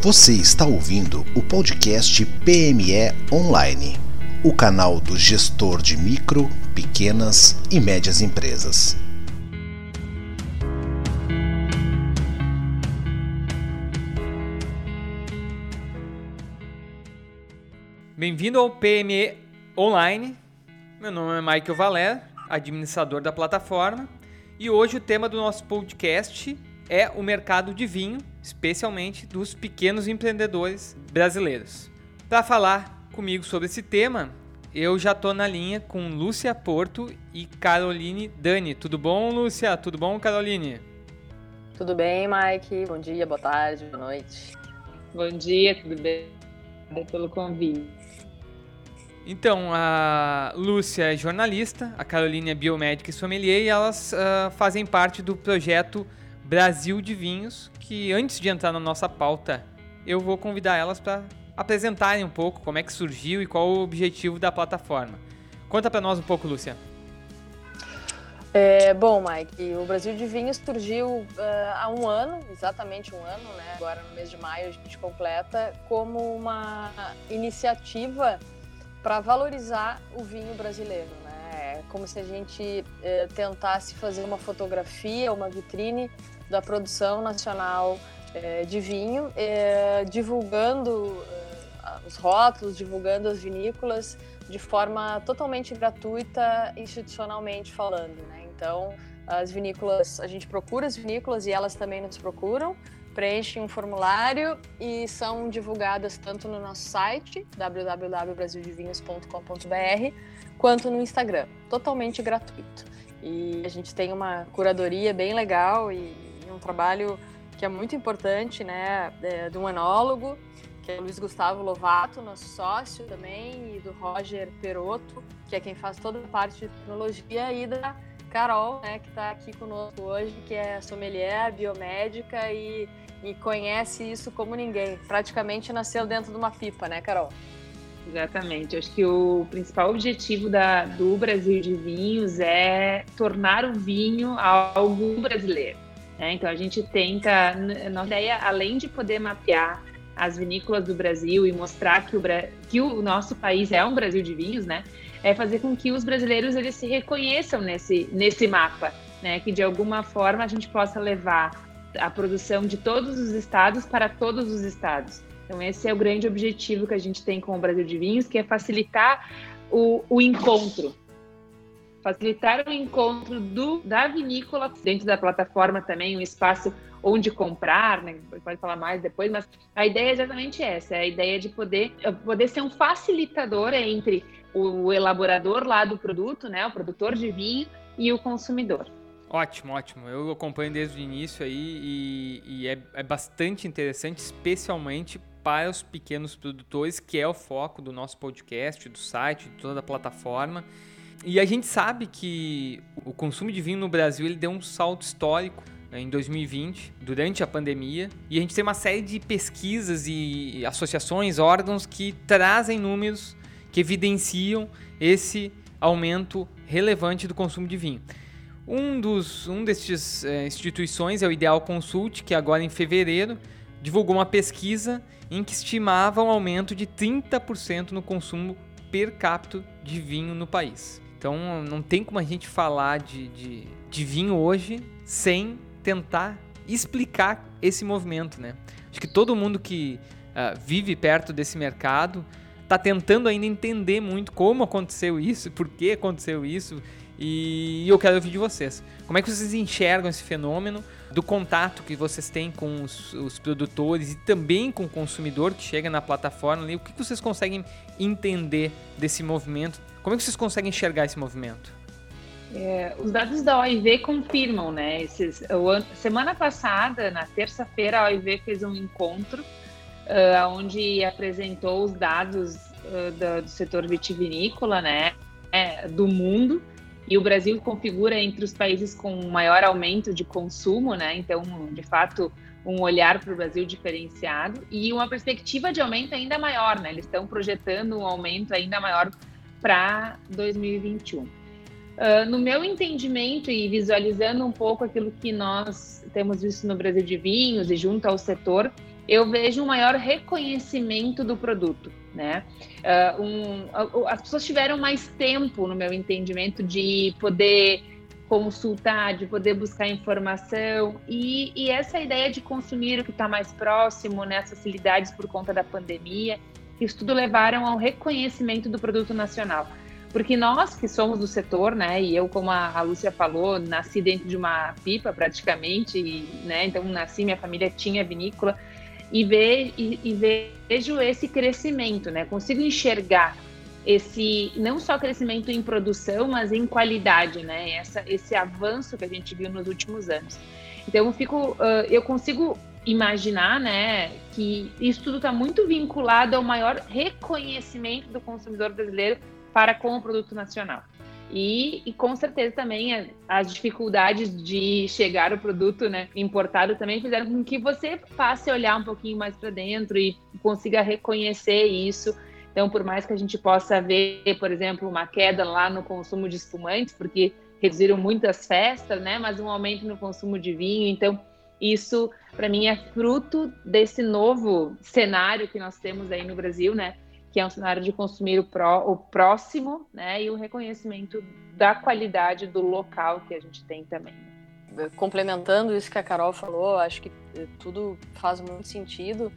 Você está ouvindo o podcast PME Online, o canal do gestor de micro, pequenas e médias empresas. Bem-vindo ao PME Online. Meu nome é Michael Valer, administrador da plataforma, e hoje o tema do nosso podcast é o mercado de vinho, especialmente dos pequenos empreendedores brasileiros. Para falar comigo sobre esse tema, eu já estou na linha com Lúcia Porto e Caroline Dani. Tudo bom, Lúcia? Tudo bom, Caroline? Tudo bem, Mike? Bom dia, boa tarde, boa noite. Bom dia, tudo bem? Obrigada pelo convite. Então, a Lúcia é jornalista, a Carolina é biomédica e sommelier e elas uh, fazem parte do projeto Brasil de Vinhos, que antes de entrar na nossa pauta, eu vou convidar elas para apresentarem um pouco como é que surgiu e qual o objetivo da plataforma. Conta para nós um pouco, Lúcia. É, bom, Mike, o Brasil de Vinhos surgiu uh, há um ano, exatamente um ano, né? Agora no mês de maio a gente completa como uma iniciativa para valorizar o vinho brasileiro. Né? É como se a gente é, tentasse fazer uma fotografia, uma vitrine da produção nacional é, de vinho, é, divulgando é, os rótulos, divulgando as vinícolas de forma totalmente gratuita, institucionalmente falando. Né? Então, as vinícolas, a gente procura as vinícolas e elas também nos procuram preenchem um formulário e são divulgadas tanto no nosso site, www.brasildevinhos.com.br, quanto no Instagram, totalmente gratuito. E a gente tem uma curadoria bem legal e, um trabalho que é muito importante, né, é, um enólogo, que é o Luiz Gustavo Lovato, nosso sócio também, e do Roger Perotto, que é quem faz toda a parte de tecnologia, e da Carol, né, que está aqui conosco hoje, que é sommelier, biomédica e e conhece isso como ninguém. Praticamente nasceu dentro de uma pipa, né, Carol? Exatamente. Acho que o principal objetivo da, do Brasil de Vinhos é tornar o vinho algo brasileiro. Né? Então a gente tenta, nossa ideia, além de poder mapear as vinícolas do Brasil e mostrar que o, que o nosso país é um Brasil de vinhos, né? É fazer com que os brasileiros eles se reconheçam nesse, nesse mapa, né? Que de alguma forma a gente possa levar a produção de todos os estados para todos os estados. Então, esse é o grande objetivo que a gente tem com o Brasil de Vinhos, que é facilitar o, o encontro. Facilitar o encontro do, da vinícola dentro da plataforma também, um espaço onde comprar, né? pode falar mais depois, mas a ideia é exatamente essa, é a ideia de poder, poder ser um facilitador entre o elaborador lá do produto, né, o produtor de vinho, e o consumidor. Ótimo, ótimo. Eu acompanho desde o início aí e, e é, é, bastante interessante, especialmente para os pequenos produtores, que é o foco do nosso podcast, do site, de toda a plataforma. E a gente sabe que o consumo de vinho no Brasil ele deu um salto histórico né, em 2020, durante a pandemia, e a gente tem uma série de pesquisas e associações, órgãos que trazem números que evidenciam esse aumento relevante do consumo de vinho. Um dos um destes é, instituições é o Ideal Consult, que agora em fevereiro divulgou uma pesquisa em que estimava um aumento de 30% no consumo per capita de vinho no país. Então não tem como a gente falar de, de, de vinho hoje sem tentar explicar esse movimento, né? Acho que todo mundo que uh, vive perto desse mercado está tentando ainda entender muito como aconteceu isso, por que aconteceu isso e eu quero ouvir de vocês. Como é que vocês enxergam esse fenômeno do contato que vocês têm com os, os produtores e também com o consumidor que chega na plataforma ali? O que vocês conseguem entender desse movimento? Como é que vocês conseguem enxergar esse movimento? É, os dados da OIV confirmam, né? Esses, semana passada, na terça-feira, a OIV fez um encontro uh, onde apresentou os dados uh, do, do, setor vitivinícola, né? É, do mundo e o Brasil configura entre os países com maior aumento de consumo, né? Então, de fato, um olhar para o Brasil diferenciado e uma perspectiva de aumento ainda maior, né? Eles estão projetando um aumento ainda maior para 2021. Uh, no meu entendimento e visualizando um pouco aquilo que nós temos visto no Brasil de vinhos e junto ao setor, eu vejo um maior reconhecimento do produto, né? Uh, um, as pessoas tiveram mais tempo, no meu entendimento, de poder consultar, de poder buscar informação e, e essa ideia de consumir o que está mais próximo, né, as facilidades por conta da pandemia, isso tudo levaram ao reconhecimento do produto nacional. Porque nós que somos do setor, né, e eu, como a, Lúcia falou, nasci dentro de uma pipa praticamente, e, né, então nasci, minha família tinha vinícola, e, ve, e, e vejo esse crescimento, né, consigo enxergar esse não só crescimento em produção, mas em qualidade, né, Essa, esse avanço que a gente viu nos últimos anos. Então eu fico, uh, eu consigo imaginar, né, que isso tudo está muito vinculado ao maior reconhecimento do consumidor brasileiro para com o produto nacional. E, e, com certeza também as dificuldades de chegar o produto né, importado também fizeram com que você passe a olhar um pouquinho mais para dentro e consiga reconhecer isso. Então, por mais que a gente possa ver, por exemplo, uma queda lá no consumo de espumantes, porque reduziram muitas festas, né, mas um aumento no consumo de vinho. Então, isso, para mim, é fruto desse novo cenário que nós temos aí no Brasil, né? que é um cenário de consumir o, pró, o próximo, né, e o reconhecimento da qualidade do local que a gente tem também. Complementando isso que a Carol falou, acho que tudo faz muito sentido,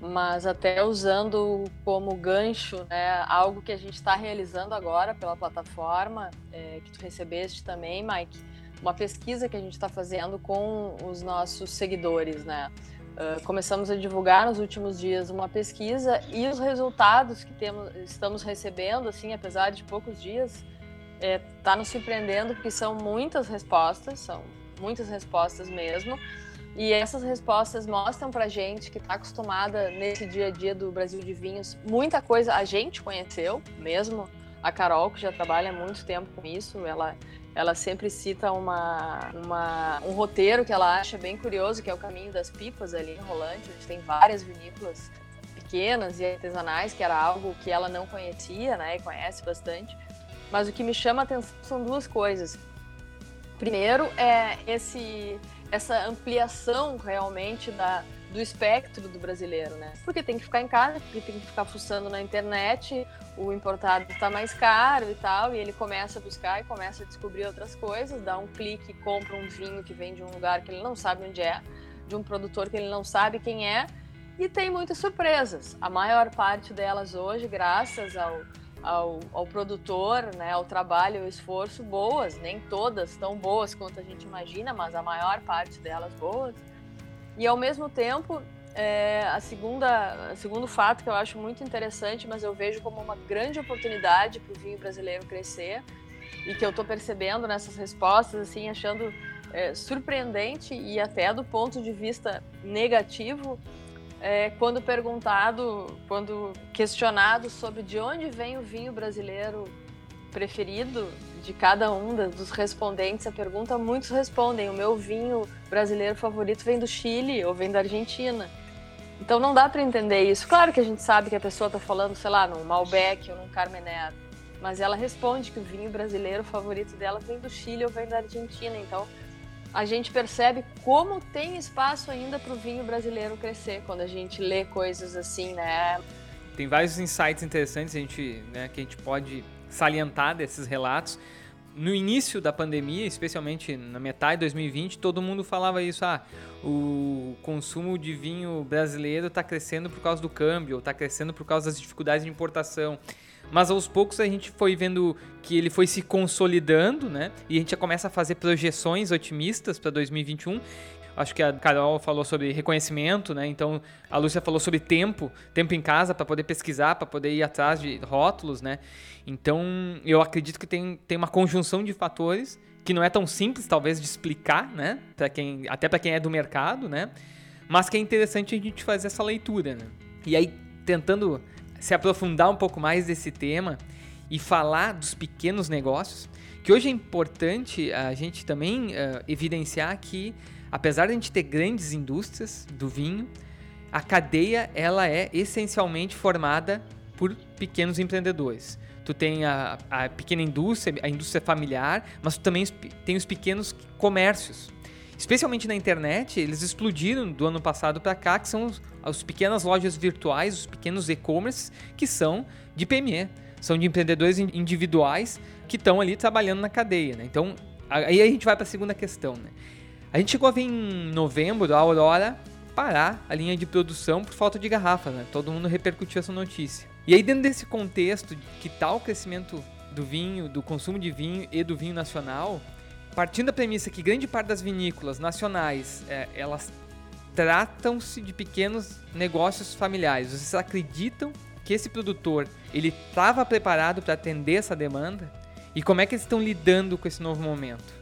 mas até usando como gancho, né, algo que a gente está realizando agora pela plataforma, é, que tu recebeste também, Mike, uma pesquisa que a gente está fazendo com os nossos seguidores, né? Uh, começamos a divulgar nos últimos dias uma pesquisa e os resultados que temos, estamos recebendo, assim, apesar de poucos dias, está é, tá nos surpreendendo porque são muitas respostas, são muitas respostas mesmo. E essas respostas mostram para gente que está acostumada nesse dia a dia do Brasil de Vinhos, muita coisa a gente conheceu, mesmo a Carol, que já trabalha há muito tempo com isso, ela ela sempre cita uma, uma, um roteiro que ela acha bem curioso, que é o Caminho das Pipas ali em Rolante, onde tem várias vinícolas pequenas e artesanais, que era algo que ela não conhecia, né, e conhece bastante. Mas o que me chama a atenção são duas coisas. Primeiro é esse essa ampliação realmente da, do espectro do brasileiro, né? Porque tem que ficar em casa, porque tem que ficar fuçando na internet, o importado está mais caro e tal, e ele começa a buscar e começa a descobrir outras coisas, dá um clique, compra um vinho que vem de um lugar que ele não sabe onde é, de um produtor que ele não sabe quem é, e tem muitas surpresas. A maior parte delas hoje, graças ao, ao, ao produtor, né, ao trabalho ao esforço, boas, nem todas tão boas quanto a gente imagina, mas a maior parte delas boas. E ao mesmo tempo, é, a segunda, o segundo fato que eu acho muito interessante, mas eu vejo como uma grande oportunidade para o vinho brasileiro crescer e que eu estou percebendo nessas respostas, assim, achando é, surpreendente e até do ponto de vista negativo, é, quando perguntado, quando questionado sobre de onde vem o vinho brasileiro preferido de cada um dos respondentes à pergunta, muitos respondem: o meu vinho brasileiro favorito vem do Chile ou vem da Argentina. Então não dá para entender isso. Claro que a gente sabe que a pessoa está falando, sei lá, num Malbec ou num Carmener, mas ela responde que o vinho brasileiro favorito dela vem do Chile ou vem da Argentina. Então a gente percebe como tem espaço ainda para o vinho brasileiro crescer quando a gente lê coisas assim, né? Tem vários insights interessantes a gente, né, que a gente pode salientar desses relatos no início da pandemia, especialmente na metade de 2020, todo mundo falava isso, ah, o consumo de vinho brasileiro está crescendo por causa do câmbio, está crescendo por causa das dificuldades de importação. Mas aos poucos a gente foi vendo que ele foi se consolidando, né? E a gente já começa a fazer projeções otimistas para 2021 Acho que a Carol falou sobre reconhecimento, né? Então a Lúcia falou sobre tempo, tempo em casa para poder pesquisar, para poder ir atrás de rótulos, né? Então eu acredito que tem, tem uma conjunção de fatores que não é tão simples talvez de explicar, né? Para quem até para quem é do mercado, né? Mas que é interessante a gente fazer essa leitura, né? E aí tentando se aprofundar um pouco mais desse tema e falar dos pequenos negócios, que hoje é importante a gente também uh, evidenciar que apesar de a gente ter grandes indústrias do vinho, a cadeia ela é essencialmente formada por pequenos empreendedores. Tu tem a, a pequena indústria, a indústria familiar, mas tu também tem os pequenos comércios. Especialmente na internet, eles explodiram do ano passado para cá, que são as pequenas lojas virtuais, os pequenos e-commerce que são de PME, são de empreendedores individuais que estão ali trabalhando na cadeia. Né? Então, aí a gente vai para a segunda questão. Né? A gente chegou a ver em novembro a Aurora parar a linha de produção por falta de garrafa. Né? Todo mundo repercutiu essa notícia. E aí, dentro desse contexto, que tal o crescimento do vinho, do consumo de vinho e do vinho nacional, partindo da premissa que grande parte das vinícolas nacionais é, elas tratam-se de pequenos negócios familiares. Vocês acreditam que esse produtor ele estava preparado para atender essa demanda? E como é que eles estão lidando com esse novo momento?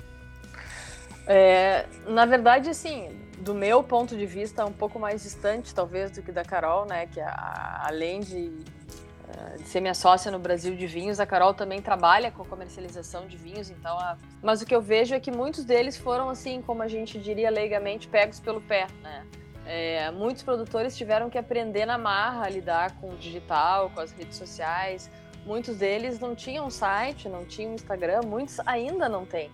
É, na verdade, assim, do meu ponto de vista, um pouco mais distante, talvez, do que da Carol, né? Que a, além de, é, de, ser minha sócia no Brasil de vinhos, a Carol também trabalha com comercialização de vinhos, então. A, mas o que eu vejo é que muitos deles foram, assim, como a gente diria leigamente, pegos pelo pé, né? É, muitos produtores tiveram que aprender na marra a lidar com o digital, com as redes sociais, Muitos deles não tinham site, não tinham Instagram, muitos ainda não têm.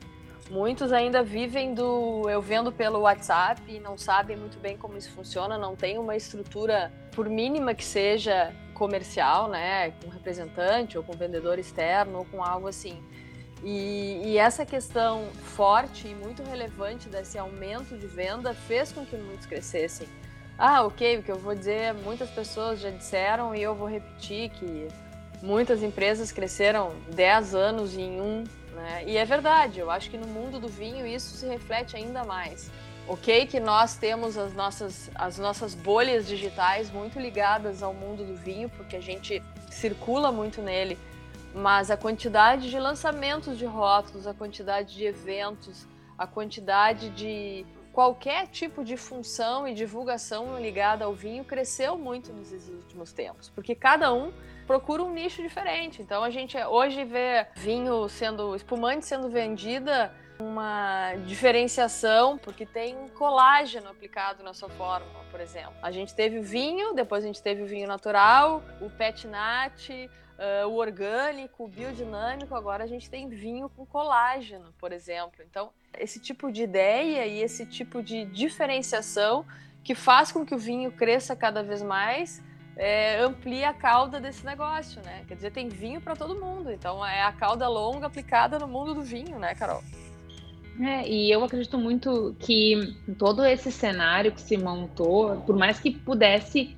Muitos ainda vivem do eu vendo pelo WhatsApp e não sabem muito bem como isso funciona, não tem uma estrutura, por mínima que seja, comercial, né, com representante ou com vendedor externo ou com algo assim. E, e, essa questão forte e muito relevante desse aumento de venda fez com que muitos crescessem. Ah, ok, o que eu vou dizer, muitas pessoas já disseram e eu vou repetir que Muitas empresas cresceram 10 anos em um, né? E é verdade, eu acho que no mundo do vinho isso se reflete ainda mais. Ok que nós temos as nossas, as nossas bolhas digitais muito ligadas ao mundo do vinho, porque a gente circula muito nele, mas a quantidade de lançamentos de rótulos, a quantidade de eventos, a quantidade de qualquer tipo de função e divulgação ligada ao vinho cresceu muito nos últimos tempos, porque cada um procura um nicho diferente. Então a gente hoje vê vinho sendo espumante sendo vendida uma diferenciação porque tem colágeno aplicado na sua fórmula, por exemplo. A gente teve o vinho, depois a gente teve o vinho natural, o pet nat, uh, o orgânico, o biodinâmico, agora a gente tem vinho com colágeno, por exemplo. Então, esse tipo de ideia e esse tipo de diferenciação que faz com que o vinho cresça cada vez mais é, amplia a cauda desse negócio, né? Quer dizer, tem vinho para todo mundo. Então é a cauda longa aplicada no mundo do vinho, né, Carol? É, e eu acredito muito que todo esse cenário que se montou, por mais que pudesse,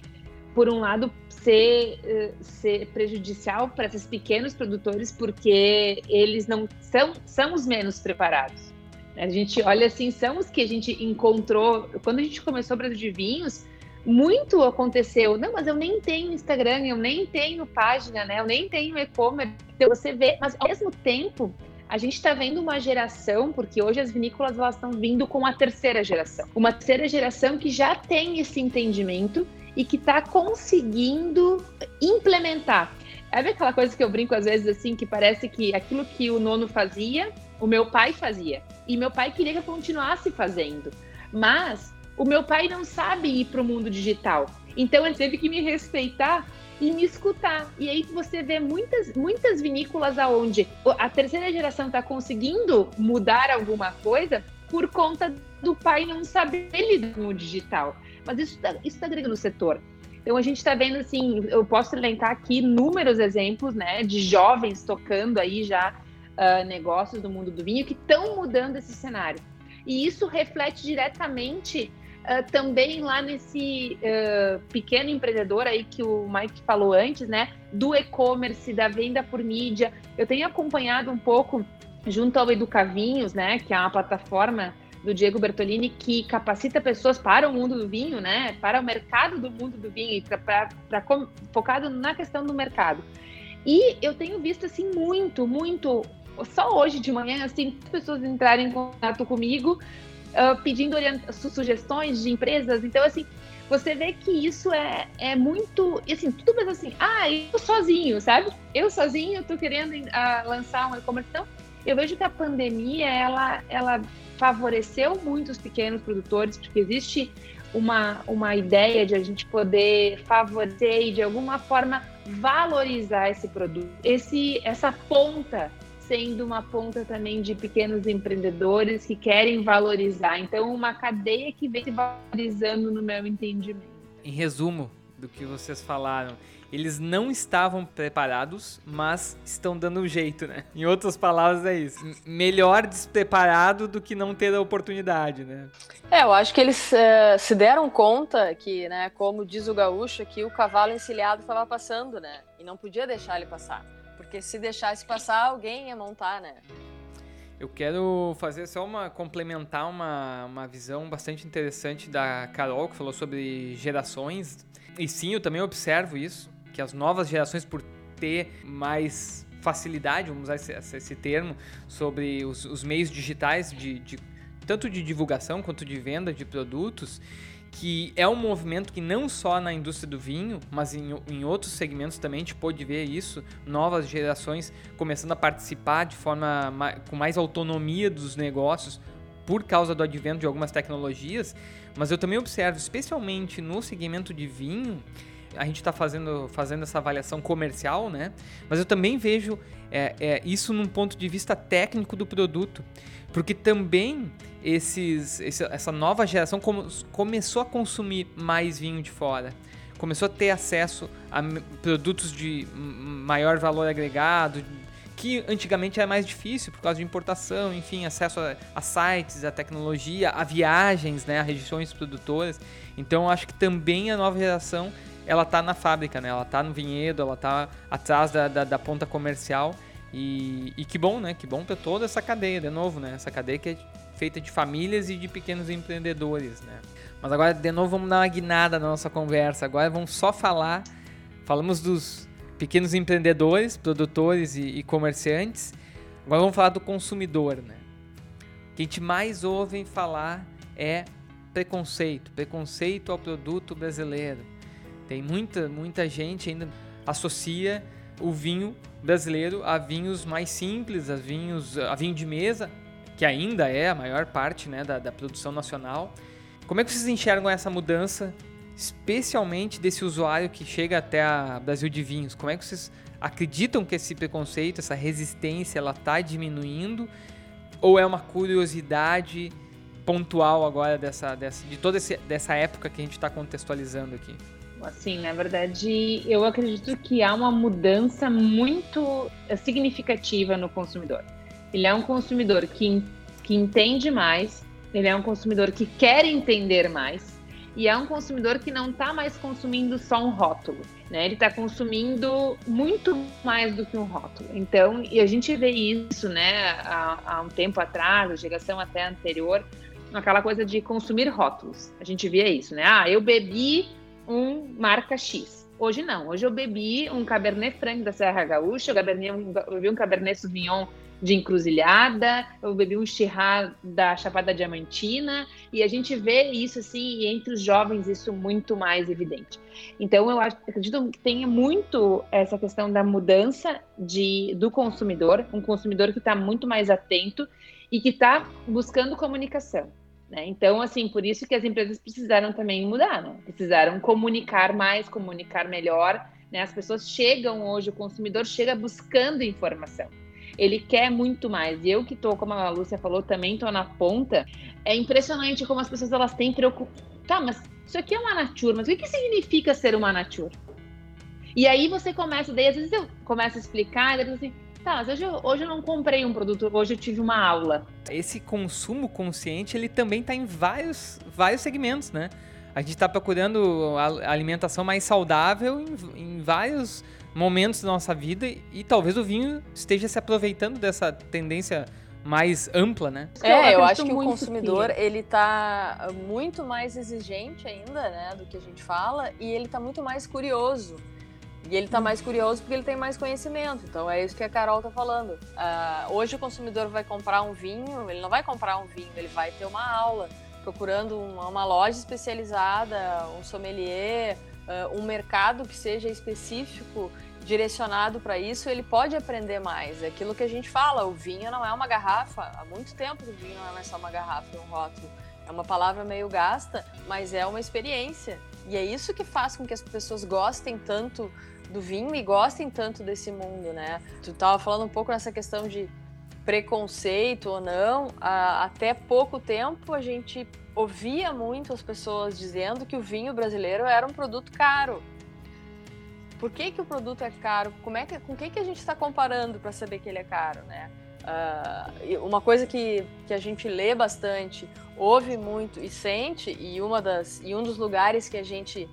por um lado, ser, eh, ser prejudicial para esses pequenos produtores, porque eles não são, são os menos preparados. A gente olha assim, são os que a gente encontrou. Quando a gente começou o Brasil de Vinhos, muito aconteceu. Não, mas eu nem tenho Instagram, eu nem tenho página, né? Eu nem tenho e-commerce. Então você vê, mas ao mesmo tempo, a gente está vendo uma geração, porque hoje as vinícolas elas estão vindo com a terceira geração. Uma terceira geração que já tem esse entendimento e que está conseguindo implementar. É aquela coisa que eu brinco às vezes assim, que parece que aquilo que o nono fazia, o meu pai fazia. E meu pai queria que eu continuasse fazendo. Mas o meu pai não sabe ir para o mundo digital. Então ele teve que me respeitar e me escutar. E aí você vê muitas, muitas vinícolas aonde a terceira geração está conseguindo mudar alguma coisa por conta do pai não saber lidar com o digital. Mas isso está isso tá agregando no setor. Então a gente está vendo assim, eu posso elencar aqui inúmeros exemplos, né, de jovens tocando aí já uh, negócios do mundo do vinho que estão mudando esse cenário. E isso reflete diretamente uh, também lá nesse uh, pequeno empreendedor aí que o Mike falou antes, né? Do e-commerce, da venda por mídia. Eu tenho acompanhado um pouco junto ao Educavinhos, né? Que é uma plataforma do Diego Bertolini que capacita pessoas para o mundo do vinho, né? Para o mercado do mundo do vinho para focado na questão do mercado. E eu tenho visto assim muito, muito só hoje de manhã, assim, pessoas entrarem em contato comigo uh, pedindo sugestões de empresas. Então, assim, você vê que isso é, é muito. Assim, tudo mas assim, ah, eu sozinho, sabe? Eu sozinho tô querendo uh, lançar um e-commerce. Então, eu vejo que a pandemia ela, ela favoreceu muito os pequenos produtores, porque existe uma, uma ideia de a gente poder favorecer e de alguma forma valorizar esse produto, esse, essa ponta sendo uma ponta também de pequenos empreendedores que querem valorizar. Então, uma cadeia que vem se valorizando no meu entendimento. Em resumo do que vocês falaram, eles não estavam preparados, mas estão dando um jeito, né? Em outras palavras, é isso. Melhor despreparado do que não ter a oportunidade, né? É, eu acho que eles uh, se deram conta que, né, como diz o gaúcho, que o cavalo encilhado estava passando, né? E não podia deixar ele passar. Porque se deixasse passar, alguém ia montar, né? Eu quero fazer só uma complementar uma, uma visão bastante interessante da Carol, que falou sobre gerações. E sim, eu também observo isso que as novas gerações, por ter mais facilidade, vamos usar esse, esse termo, sobre os, os meios digitais, de, de, tanto de divulgação quanto de venda de produtos, que é um movimento que não só na indústria do vinho, mas em, em outros segmentos também a gente pôde ver isso, novas gerações começando a participar de forma com mais autonomia dos negócios por causa do advento de algumas tecnologias, mas eu também observo, especialmente no segmento de vinho, a gente está fazendo, fazendo essa avaliação comercial, né? Mas eu também vejo é, é, isso num ponto de vista técnico do produto. Porque também esses, esse, essa nova geração com, começou a consumir mais vinho de fora. Começou a ter acesso a produtos de maior valor agregado, que antigamente era mais difícil por causa de importação, enfim, acesso a, a sites, a tecnologia, a viagens, né, a regiões produtoras. Então, acho que também a nova geração ela tá na fábrica, né? Ela tá no vinhedo, ela tá atrás da, da, da ponta comercial. E, e, que bom, né? Que bom para toda essa cadeia, de novo, né? Essa cadeia que é feita de famílias e de pequenos empreendedores, né? Mas agora, de novo, vamos dar uma guinada na nossa conversa. Agora vamos só falar, falamos dos pequenos empreendedores, produtores e, e comerciantes. Agora vamos falar do consumidor, né? O que a gente mais ouve falar é preconceito, preconceito ao produto brasileiro tem muita, muita gente ainda associa o vinho brasileiro a vinhos mais simples, a vinhos, a vinho de mesa, que ainda é a maior parte né, da, da produção nacional. Como é que vocês enxergam essa mudança, especialmente desse usuário que chega até a Brasil de Vinhos? Como é que vocês acreditam que esse preconceito, essa resistência, ela está diminuindo? Ou é uma curiosidade pontual agora dessa, dessa, de toda esse, dessa época que a gente está contextualizando aqui? Assim, na verdade, eu acredito que há uma mudança muito significativa no consumidor. Ele é um consumidor que, que entende mais, ele é um consumidor que quer entender mais, e é um consumidor que não está mais consumindo só um rótulo, né? Ele está consumindo muito mais do que um rótulo. Então, e a gente vê isso, né, há, há um tempo atrás, a geração até anterior, aquela coisa de consumir rótulos. A gente via isso, né? Ah, eu bebi um marca X. Hoje não. Hoje eu bebi um Cabernet Franc da Serra Gaúcha, eu bebi um, eu bebi um Cabernet Sauvignon de Encruzilhada, eu bebi um Chirá da Chapada Diamantina, e a gente vê isso assim, entre os jovens isso muito mais evidente. Então eu acredito que tenha muito essa questão da mudança de, do consumidor, um consumidor que está muito mais atento e que está buscando comunicação. Né? Então, assim, por isso que as empresas precisaram também mudar, né? precisaram comunicar mais, comunicar melhor. Né? As pessoas chegam hoje, o consumidor chega buscando informação. Ele quer muito mais. E eu que estou, como a Lúcia falou, também estou na ponta. É impressionante como as pessoas elas têm preocupação. Tá, mas isso aqui é uma nature, mas o que significa ser uma nature? E aí você começa, daí às vezes eu começo a explicar, e assim, Tá, mas hoje, hoje eu não comprei um produto, hoje eu tive uma aula. Esse consumo consciente, ele também está em vários, vários segmentos, né? A gente está procurando a alimentação mais saudável em, em vários momentos da nossa vida e talvez o vinho esteja se aproveitando dessa tendência mais ampla, né? É, eu acho que o consumidor que... ele tá muito mais exigente ainda, né, do que a gente fala, e ele tá muito mais curioso. E ele está mais curioso porque ele tem mais conhecimento. Então é isso que a Carol está falando. Uh, hoje o consumidor vai comprar um vinho, ele não vai comprar um vinho, ele vai ter uma aula procurando uma, uma loja especializada, um sommelier, uh, um mercado que seja específico, direcionado para isso, ele pode aprender mais. É aquilo que a gente fala, o vinho não é uma garrafa. Há muito tempo o vinho não é mais só uma garrafa um rótulo. É uma palavra meio gasta, mas é uma experiência. E é isso que faz com que as pessoas gostem tanto do vinho e gostem tanto desse mundo, né? Tu tava falando um pouco nessa questão de preconceito ou não, até pouco tempo a gente ouvia muito as pessoas dizendo que o vinho brasileiro era um produto caro. Por que, que o produto é caro? Como é que, com quem que a gente está comparando para saber que ele é caro, né? Uh, uma coisa que, que a gente lê bastante, ouve muito e sente, e, uma das, e um dos lugares que a gente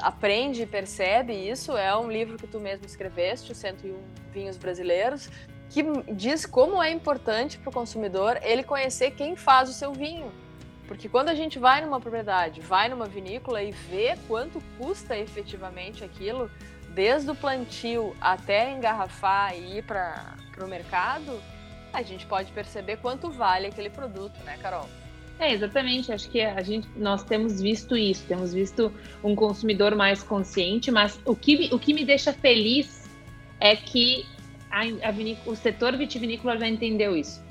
aprende e percebe isso é um livro que tu mesmo escreveste, 101 Vinhos Brasileiros, que diz como é importante para o consumidor ele conhecer quem faz o seu vinho. Porque quando a gente vai numa propriedade, vai numa vinícola e vê quanto custa efetivamente aquilo, desde o plantio até engarrafar e ir para o mercado, a gente pode perceber quanto vale aquele produto, né, Carol? É, exatamente. Acho que a gente, nós temos visto isso, temos visto um consumidor mais consciente, mas o que, o que me deixa feliz é que a, a o setor vitivinícola já entendeu isso.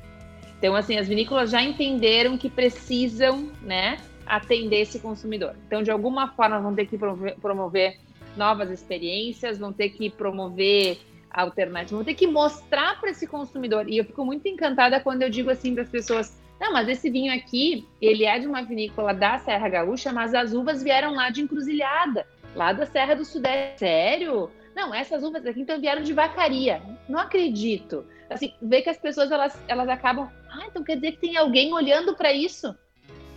Então, assim, as vinícolas já entenderam que precisam, né, atender esse consumidor. Então, de alguma forma, vão ter que promover, promover novas experiências, vão ter que promover alternativas, vão ter que mostrar para esse consumidor. E eu fico muito encantada quando eu digo assim para as pessoas: não, mas esse vinho aqui, ele é de uma vinícola da Serra Gaúcha, mas as uvas vieram lá de Encruzilhada, lá da Serra do Sudeste. Sério? Não, essas uvas aqui então vieram de vacaria. Não acredito. Assim, ver que as pessoas elas, elas acabam. Ah, então quer dizer que tem alguém olhando para isso?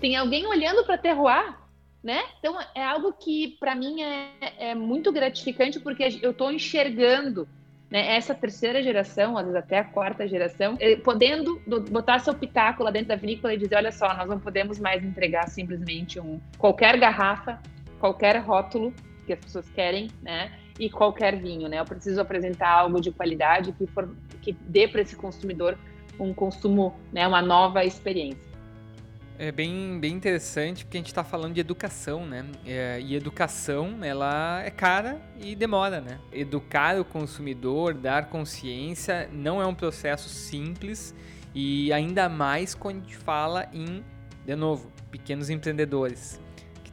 Tem alguém olhando para terroir? Né? Então é algo que para mim é, é, muito gratificante porque eu estou enxergando né, essa terceira geração, às vezes até a quarta geração, eh, podendo botar seu pitaco lá dentro da vinícola e dizer, olha só, nós não podemos mais entregar simplesmente um qualquer garrafa, qualquer rótulo que as pessoas querem, né? e qualquer vinho, né? Eu preciso apresentar algo de qualidade que, for, que dê para esse consumidor um consumo, né, uma nova experiência. É bem, bem interessante porque a gente está falando de educação, né? É, e educação, ela é cara e demora, né? Educar o consumidor, dar consciência, não é um processo simples e ainda mais quando a gente fala em, de novo, pequenos empreendedores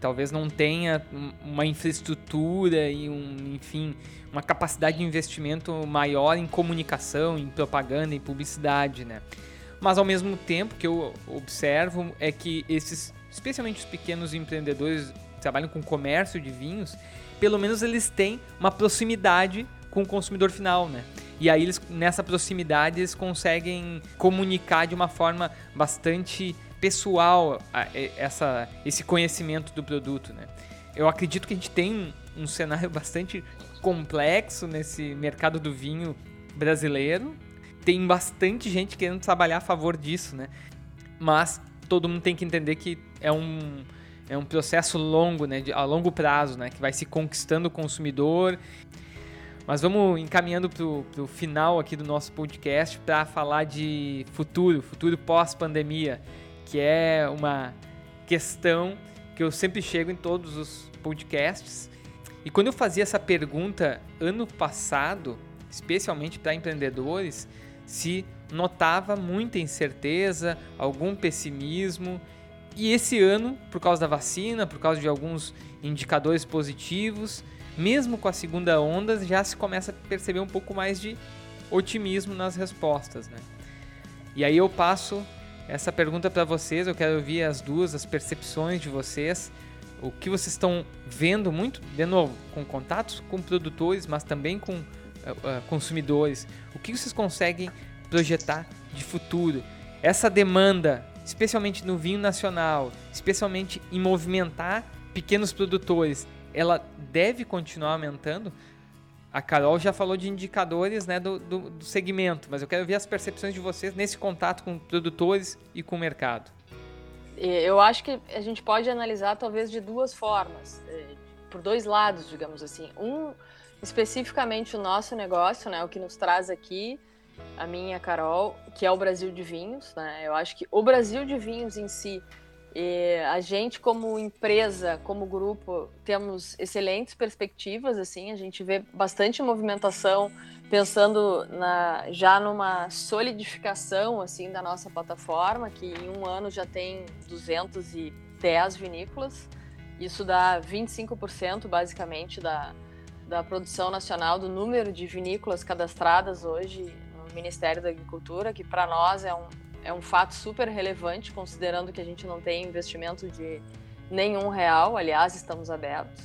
talvez não tenha uma infraestrutura e um, enfim, uma capacidade de investimento maior em comunicação, em propaganda, em publicidade, né? Mas ao mesmo tempo que eu observo é que esses, especialmente os pequenos empreendedores que trabalham com comércio de vinhos, pelo menos eles têm uma proximidade com o consumidor final, né? E aí eles nessa proximidade eles conseguem comunicar de uma forma bastante pessoal essa, esse conhecimento do produto, né? Eu acredito que a gente tem um cenário bastante complexo nesse mercado do vinho brasileiro. Tem bastante gente querendo trabalhar a favor disso, né? Mas todo mundo tem que entender que é um, é um processo longo, né? A longo prazo, né? Que vai se conquistando o consumidor. Mas vamos encaminhando para o final aqui do nosso podcast para falar de futuro, futuro pós-pandemia que é uma questão que eu sempre chego em todos os podcasts. E quando eu fazia essa pergunta ano passado, especialmente para empreendedores, se notava muita incerteza, algum pessimismo. E esse ano, por causa da vacina, por causa de alguns indicadores positivos, mesmo com a segunda onda, já se começa a perceber um pouco mais de otimismo nas respostas, né? E aí eu passo essa pergunta para vocês, eu quero ouvir as duas, as percepções de vocês. O que vocês estão vendo muito, de novo, com contatos com produtores, mas também com consumidores. O que vocês conseguem projetar de futuro? Essa demanda, especialmente no vinho nacional, especialmente em movimentar pequenos produtores, ela deve continuar aumentando? A Carol já falou de indicadores né, do, do, do, segmento, mas eu quero ver as percepções de vocês nesse contato com produtores e com o mercado. Eu acho que a gente pode analisar talvez de duas formas, eh, por dois lados, digamos assim. Um, especificamente o nosso negócio, né, o que nos traz aqui, a minha Carol, que é o Brasil de Vinhos. Né? Eu acho que o Brasil de Vinhos em si a gente, como empresa, como grupo, temos excelentes perspectivas. Assim, a gente vê bastante movimentação, pensando na, já numa solidificação assim da nossa plataforma, que em um ano já tem 210 vinícolas. Isso dá 25% basicamente da, da produção nacional, do número de vinícolas cadastradas hoje Ministério da Agricultura, que para nós é um, é um fato super relevante, considerando que a gente não tem investimento de nenhum real, aliás, estamos abertos,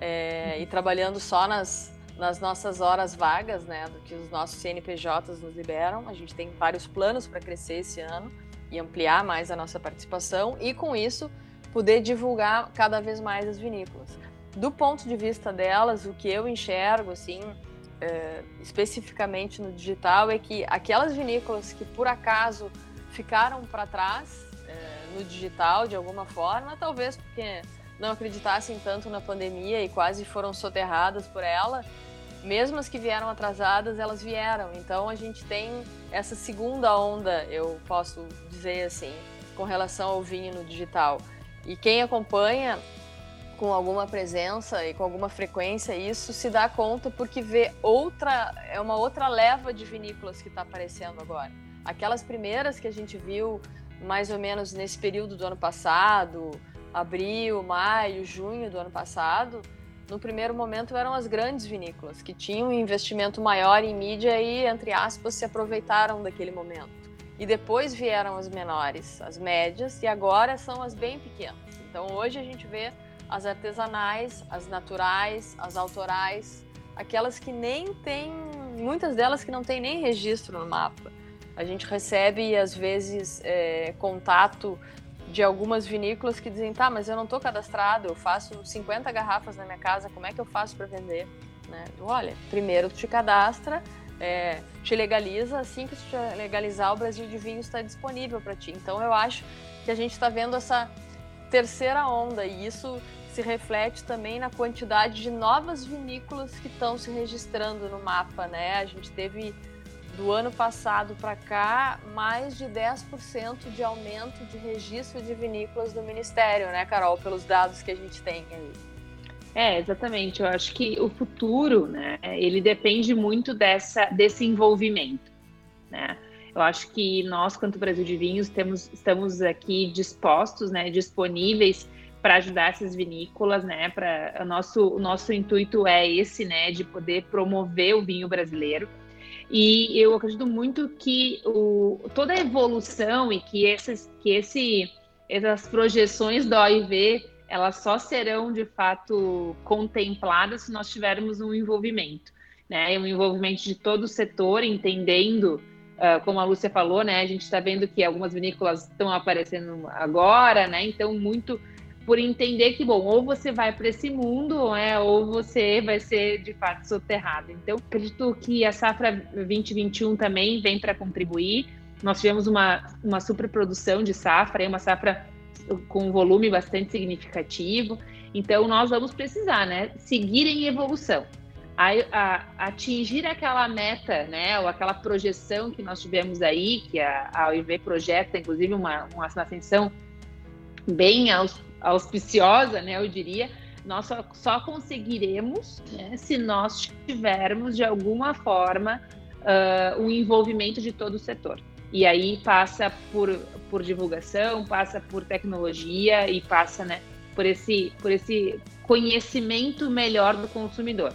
é, e trabalhando só nas, nas nossas horas vagas, né, do que os nossos CNPJs nos liberam. A gente tem vários planos para crescer esse ano e ampliar mais a nossa participação e, com isso, poder divulgar cada vez mais as vinícolas. Do ponto de vista delas, o que eu enxergo, assim, é, especificamente no digital, é que aquelas vinícolas que por acaso ficaram para trás é, no digital de alguma forma, talvez porque não acreditassem tanto na pandemia e quase foram soterradas por ela, mesmo as que vieram atrasadas, elas vieram. Então a gente tem essa segunda onda, eu posso dizer assim, com relação ao vinho no digital. E quem acompanha com alguma presença e com alguma frequência isso se dá conta porque vê outra é uma outra leva de vinícolas que está aparecendo agora. Aquelas primeiras que a gente viu mais ou menos nesse período do ano passado, abril, maio, junho do ano passado, no primeiro momento eram as grandes vinícolas, que tinham um investimento maior em mídia e, entre aspas, se aproveitaram daquele momento. E depois vieram as menores, as médias, e agora são as bem pequenas. Então hoje a gente vê as artesanais, as naturais, as autorais, aquelas que nem têm, muitas delas que não têm nem registro no mapa. A gente recebe, às vezes, é, contato de algumas vinícolas que dizem, tá, mas eu não estou cadastrado, eu faço 50 garrafas na minha casa, como é que eu faço para vender? Né? Olha, primeiro tu te cadastra, é, te legaliza, assim que tu te legalizar, o Brasil de Vinho está disponível para ti. Então eu acho que a gente está vendo essa terceira onda e isso se reflete também na quantidade de novas vinícolas que estão se registrando no mapa, né? A gente teve do ano passado para cá, mais de 10% de aumento de registro de vinícolas do Ministério, né, Carol, pelos dados que a gente tem aí. É, exatamente. Eu acho que o futuro, né, ele depende muito dessa, desse envolvimento, né? Eu acho que nós, quanto Brasil de Vinhos, temos, estamos aqui dispostos, né, disponíveis para ajudar essas vinícolas, né? Para o nosso, o nosso intuito é esse, né, de poder promover o vinho brasileiro. E eu acredito muito que o, toda a evolução e que, esses, que esse, essas projeções da OIV elas só serão de fato contempladas se nós tivermos um envolvimento, né? Um envolvimento de todo o setor, entendendo, uh, como a Lúcia falou, né? A gente está vendo que algumas vinícolas estão aparecendo agora, né? Então, muito por entender que, bom, ou você vai para esse mundo, é, ou você vai ser de fato soterrado. Então, acredito que a safra 2021 também vem para contribuir. Nós tivemos uma, uma superprodução de safra, uma safra com um volume bastante significativo. Então, nós vamos precisar, né, seguir em evolução. A, a, atingir aquela meta, né, ou aquela projeção que nós tivemos aí, que a, a OIV projeta, inclusive, uma, uma ascensão bem aos, auspiciosa, né, eu diria, nós só, só conseguiremos né, se nós tivermos, de alguma forma, uh, o envolvimento de todo o setor. E aí passa por, por divulgação, passa por tecnologia e passa né, por, esse, por esse conhecimento melhor do consumidor.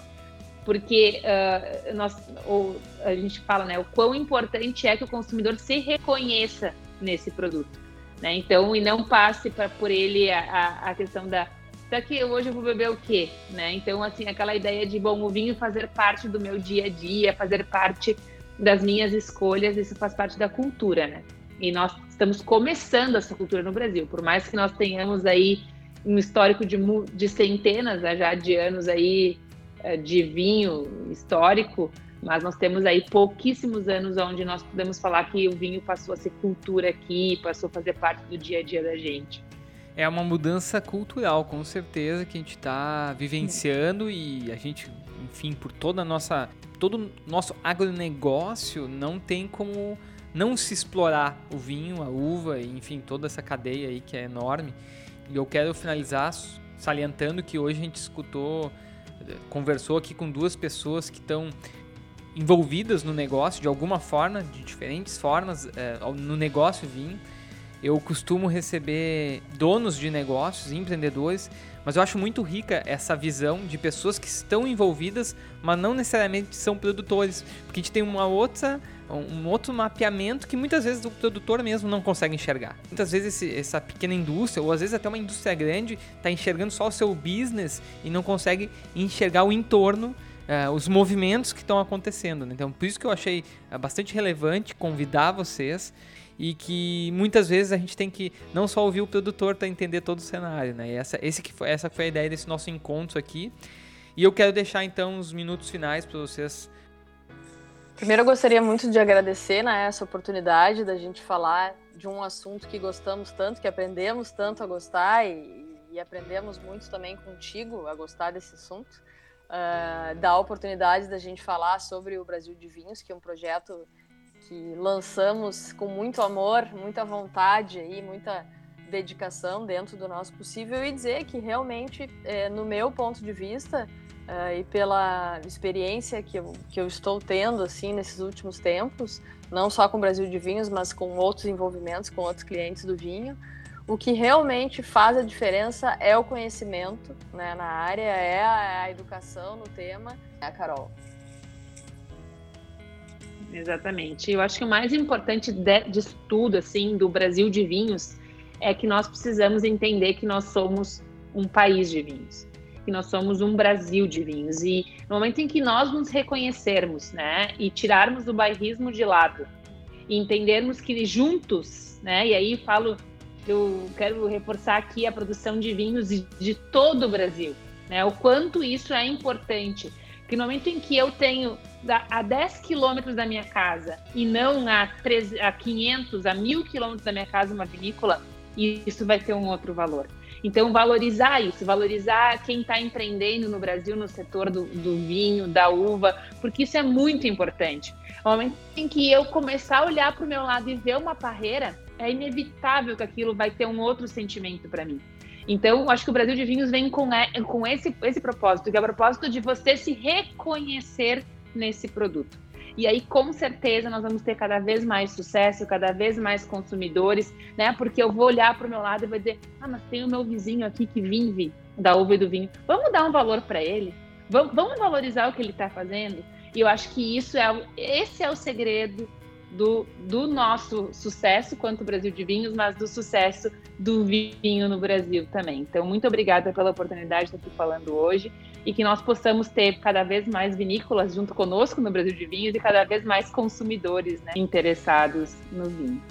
Porque uh, nós, ou, a gente fala né, o quão importante é que o consumidor se reconheça nesse produto. Né? Então, e não passe pra, por ele a, a questão da daqui hoje eu vou beber o quê, né? Então, assim, aquela ideia de bom, o vinho fazer parte do meu dia a dia, fazer parte das minhas escolhas, isso faz parte da cultura, né? E nós estamos começando essa cultura no Brasil, por mais que nós tenhamos aí um histórico de, de centenas né, já de anos aí de vinho histórico, mas nós temos aí pouquíssimos anos onde nós podemos falar que o vinho passou a ser cultura aqui, passou a fazer parte do dia a dia da gente. É uma mudança cultural, com certeza, que a gente está vivenciando e a gente, enfim, por toda nossa, todo nosso agronegócio não tem como não se explorar o vinho, a uva, enfim, toda essa cadeia aí que é enorme. E eu quero finalizar salientando que hoje a gente escutou, conversou aqui com duas pessoas que estão envolvidas no negócio de alguma forma, de diferentes formas, é, no negócio vinho. eu costumo receber donos de negócios, empreendedores, mas eu acho muito rica essa visão de pessoas que estão envolvidas, mas não necessariamente são produtores, porque a gente tem uma outra um outro mapeamento que muitas vezes o produtor mesmo não consegue enxergar. Muitas vezes esse, essa pequena indústria, ou às vezes até uma indústria grande, está enxergando só o seu business e não consegue enxergar o entorno uh, os movimentos que estão acontecendo. Né? Então, por isso que eu achei uh, bastante relevante convidar vocês e que muitas vezes a gente tem que não só ouvir o produtor para entender todo o cenário, né? E essa, esse que foi, essa foi a ideia desse nosso encontro aqui. E eu quero deixar então os minutos finais para vocês. Primeiro eu gostaria muito de agradecer né, essa oportunidade da gente falar de um assunto que gostamos tanto, que aprendemos tanto a gostar e, e aprendemos muito também contigo a gostar desse assunto. Uh, da oportunidade da gente falar sobre o Brasil de Vinhos, que é um projeto que lançamos com muito amor, muita vontade e muita dedicação dentro do nosso possível e dizer que realmente, é, no meu ponto de vista é, e pela experiência que eu, que eu estou tendo assim nesses últimos tempos, não só com o Brasil de Vinhos, mas com outros envolvimentos, com outros clientes do vinho, o que realmente faz a diferença é o conhecimento né, na área, é a, a educação no tema. É a Carol. Exatamente. Eu acho que o mais importante de, disso tudo, assim, do Brasil de vinhos, é que nós precisamos entender que nós somos um país de vinhos, que nós somos um Brasil de vinhos. E no momento em que nós nos reconhecermos, né, e tirarmos o bairrismo de lado, e entendermos que juntos, né, e aí falo, eu quero reforçar aqui a produção de vinhos de, todo o Brasil, né, o quanto isso é importante que no momento em que eu tenho a 10 quilômetros da minha casa e não a, 3, a 500, a 1000 quilômetros da minha casa uma vinícola, isso vai ter um outro valor. Então, valorizar isso, valorizar quem está empreendendo no Brasil no setor do, do, vinho, da uva, porque isso é muito importante. No momento em que eu começar a olhar para o meu lado e ver uma parreira, é inevitável que aquilo vai ter um outro sentimento para mim. Então, acho que o Brasil de Vinhos vem com, com esse, esse propósito, que é o propósito de você se reconhecer nesse produto. E aí, com certeza, nós vamos ter cada vez mais sucesso, cada vez mais consumidores, né? Porque eu vou olhar para o meu lado e vou dizer: ah, mas tem o meu vizinho aqui que vive da uva e do vinho. Vamos dar um valor para ele? Vamos, valorizar o que ele está fazendo? E eu acho que isso é esse é o segredo do, do nosso sucesso quanto Brasil de Vinhos, mas do sucesso do vinho no Brasil também. Então, muito obrigada pela oportunidade de estar aqui falando hoje e que nós possamos ter cada vez mais vinícolas junto conosco no Brasil de Vinhos e cada vez mais consumidores né, interessados no vinho.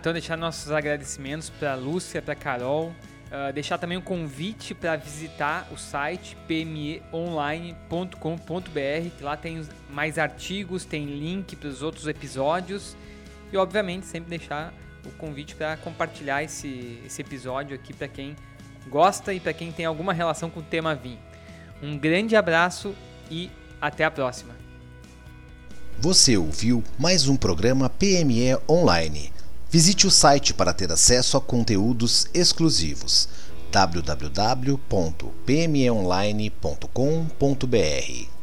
Então, deixar nossos agradecimentos para a Lúcia, para a Carol, Uh, deixar também um convite para visitar o site pmeonline.com.br, que lá tem mais artigos, tem link para os outros episódios e, obviamente, sempre deixar o convite para compartilhar esse, esse episódio aqui para quem gosta e para quem tem alguma relação com o tema vinho. Um grande abraço e até a próxima. Você ouviu mais um programa PME Online Visite o site para ter acesso a conteúdos exclusivos www.pmeonline.com.br